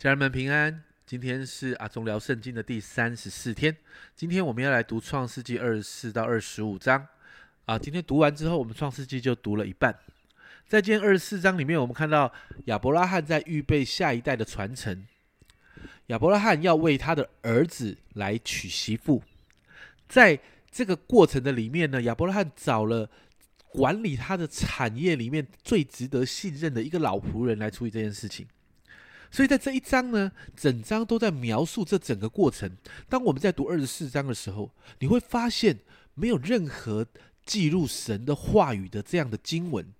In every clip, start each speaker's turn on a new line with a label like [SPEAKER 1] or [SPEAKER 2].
[SPEAKER 1] 家人们平安，今天是阿忠聊圣经的第三十四天。今天我们要来读创世纪二十四到二十五章啊。今天读完之后，我们创世纪就读了一半。在今天二十四章里面，我们看到亚伯拉罕在预备下一代的传承。亚伯拉罕要为他的儿子来娶媳妇，在这个过程的里面呢，亚伯拉罕找了管理他的产业里面最值得信任的一个老仆人来处理这件事情。所以在这一章呢，整章都在描述这整个过程。当我们在读二十四章的时候，你会发现没有任何记录神的话语的这样的经文，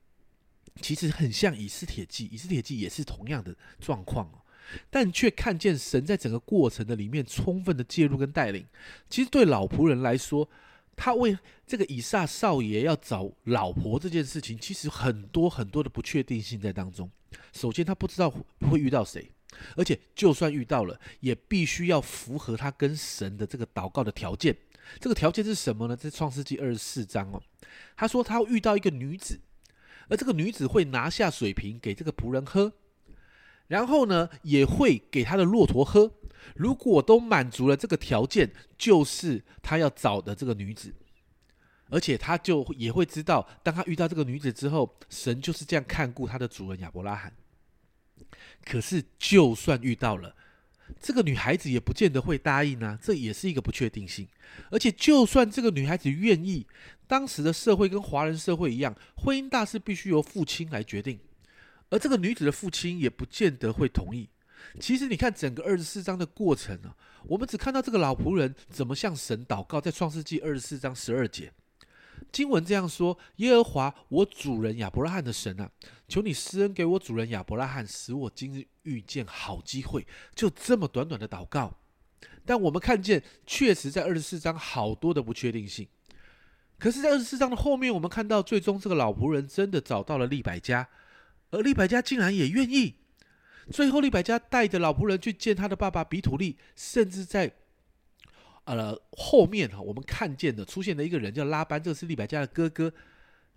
[SPEAKER 1] 其实很像以斯帖记。以斯帖记也是同样的状况哦，但却看见神在整个过程的里面充分的介入跟带领。其实对老仆人来说，他为这个以撒少爷要找老婆这件事情，其实很多很多的不确定性在当中。首先，他不知道会遇到谁，而且就算遇到了，也必须要符合他跟神的这个祷告的条件。这个条件是什么呢？在创世纪二十四章哦，他说他遇到一个女子，而这个女子会拿下水瓶给这个仆人喝，然后呢，也会给他的骆驼喝。如果都满足了这个条件，就是他要找的这个女子。而且他就也会知道，当他遇到这个女子之后，神就是这样看顾他的主人亚伯拉罕。可是，就算遇到了这个女孩子，也不见得会答应啊，这也是一个不确定性。而且，就算这个女孩子愿意，当时的社会跟华人社会一样，婚姻大事必须由父亲来决定，而这个女子的父亲也不见得会同意。其实，你看整个二十四章的过程呢，我们只看到这个老仆人怎么向神祷告，在创世纪二十四章十二节。经文这样说：“耶和华，我主人亚伯拉罕的神啊，求你施恩给我主人亚伯拉罕，使我今日遇见好机会。”就这么短短的祷告，但我们看见，确实在二十四章好多的不确定性。可是，在二十四章的后面，我们看到，最终这个老仆人真的找到了利百加，而利百加竟然也愿意。最后，利百加带着老仆人去见他的爸爸比土利，甚至在。呃，后面哈，我们看见的出现了一个人叫拉班，这个是利百加的哥哥。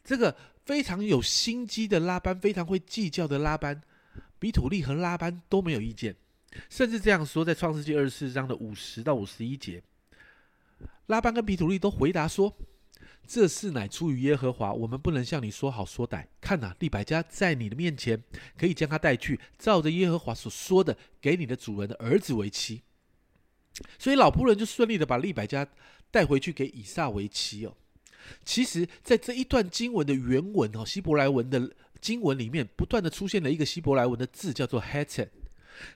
[SPEAKER 1] 这个非常有心机的拉班，非常会计较的拉班，比土利和拉班都没有意见，甚至这样说，在创世纪二十四章的五十到五十一节，拉班跟比土利都回答说：“这事乃出于耶和华，我们不能向你说好说歹。看呐，利百加在你的面前，可以将他带去，照着耶和华所说的，给你的主人的儿子为妻。”所以老仆人就顺利的把利百加带回去给以撒为妻哦。其实，在这一段经文的原文哦，希伯来文的经文里面，不断的出现了一个希伯来文的字，叫做 “heter”。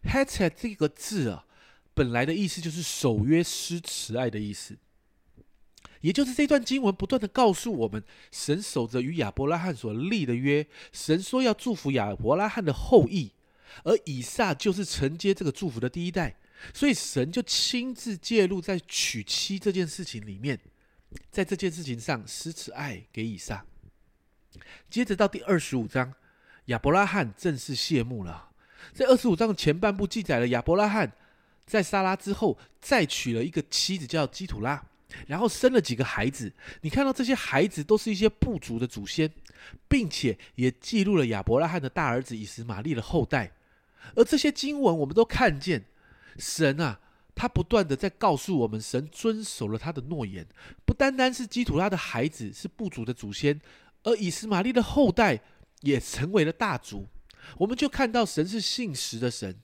[SPEAKER 1] “heter” 这个字啊，本来的意思就是守约施慈爱的意思。也就是这段经文不断的告诉我们，神守着与亚伯拉罕所立的约，神说要祝福亚伯拉罕的后裔，而以撒就是承接这个祝福的第一代。所以神就亲自介入在娶妻这件事情里面，在这件事情上施慈爱给以撒。接着到第二十五章，亚伯拉罕正式谢幕了。在二十五章的前半部记载了亚伯拉罕在撒拉之后再娶了一个妻子叫基土拉，然后生了几个孩子。你看到这些孩子都是一些部族的祖先，并且也记录了亚伯拉罕的大儿子以实玛利的后代。而这些经文我们都看见。神啊，他不断的在告诉我们，神遵守了他的诺言，不单单是基土拉的孩子是部族的祖先，而以斯玛利的后代也成为了大族。我们就看到神是信实的神，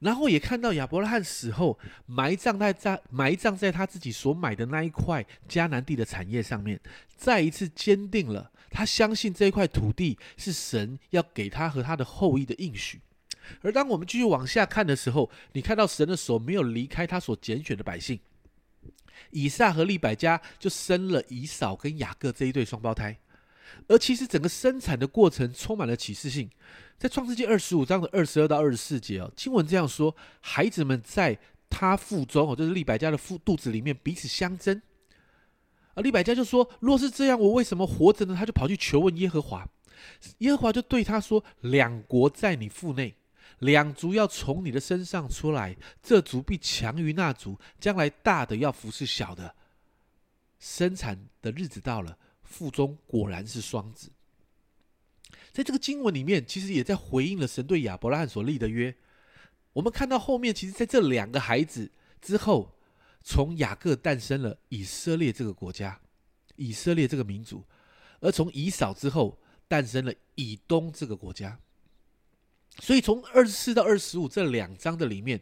[SPEAKER 1] 然后也看到亚伯拉罕死后埋葬在在埋葬在他自己所买的那一块迦南地的产业上面，再一次坚定了他相信这一块土地是神要给他和他的后裔的应许。而当我们继续往下看的时候，你看到神的手没有离开他所拣选的百姓，以撒和利百加就生了以扫跟雅各这一对双胞胎。而其实整个生产的过程充满了启示性，在创世纪二十五章的二十二到二十四节哦，经文这样说：孩子们在他腹中哦，就是利百加的腹肚子里面彼此相争。而利百加就说：若是这样，我为什么活着呢？他就跑去求问耶和华，耶和华就对他说：两国在你腹内。两族要从你的身上出来，这族必强于那族，将来大的要服侍小的。生产的日子到了，腹中果然是双子。在这个经文里面，其实也在回应了神对亚伯拉罕所立的约。我们看到后面，其实在这两个孩子之后，从雅各诞生了以色列这个国家，以色列这个民族，而从以扫之后诞生了以东这个国家。所以从二十四到二十五这两章的里面，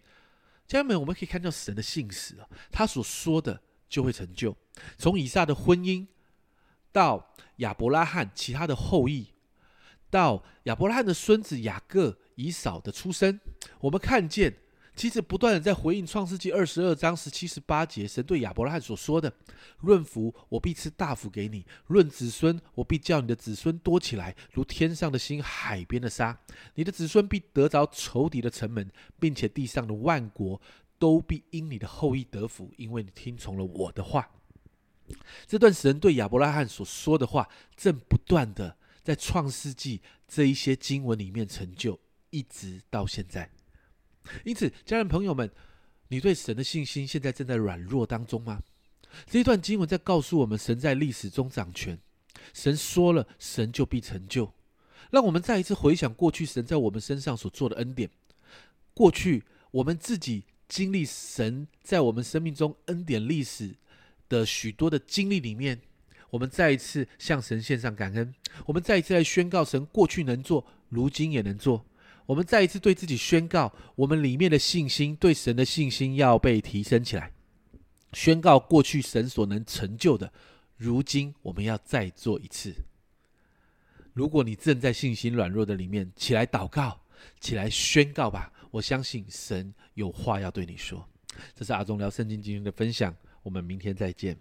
[SPEAKER 1] 家人们我们可以看到神的信使啊，他所说的就会成就。从以撒的婚姻到亚伯拉罕其他的后裔，到亚伯拉罕的孙子雅各。以扫的出生，我们看见，其实不断的在回应创世纪二十二章十七十八节，神对亚伯拉罕所说的：“论福，我必赐大福给你；论子孙，我必叫你的子孙多起来，如天上的星，海边的沙。你的子孙必得着仇敌的城门，并且地上的万国都必因你的后裔得福，因为你听从了我的话。”这段神对亚伯拉罕所说的话，正不断的在创世纪这一些经文里面成就。一直到现在，因此，家人朋友们，你对神的信心现在正在软弱当中吗？这一段经文在告诉我们，神在历史中掌权，神说了，神就必成就。让我们再一次回想过去神在我们身上所做的恩典，过去我们自己经历神在我们生命中恩典历史的许多的经历里面，我们再一次向神献上感恩，我们再一次来宣告神过去能做，如今也能做。我们再一次对自己宣告，我们里面的信心，对神的信心要被提升起来。宣告过去神所能成就的，如今我们要再做一次。如果你正在信心软弱的里面，起来祷告，起来宣告吧。我相信神有话要对你说。这是阿忠聊圣经今天的分享，我们明天再见。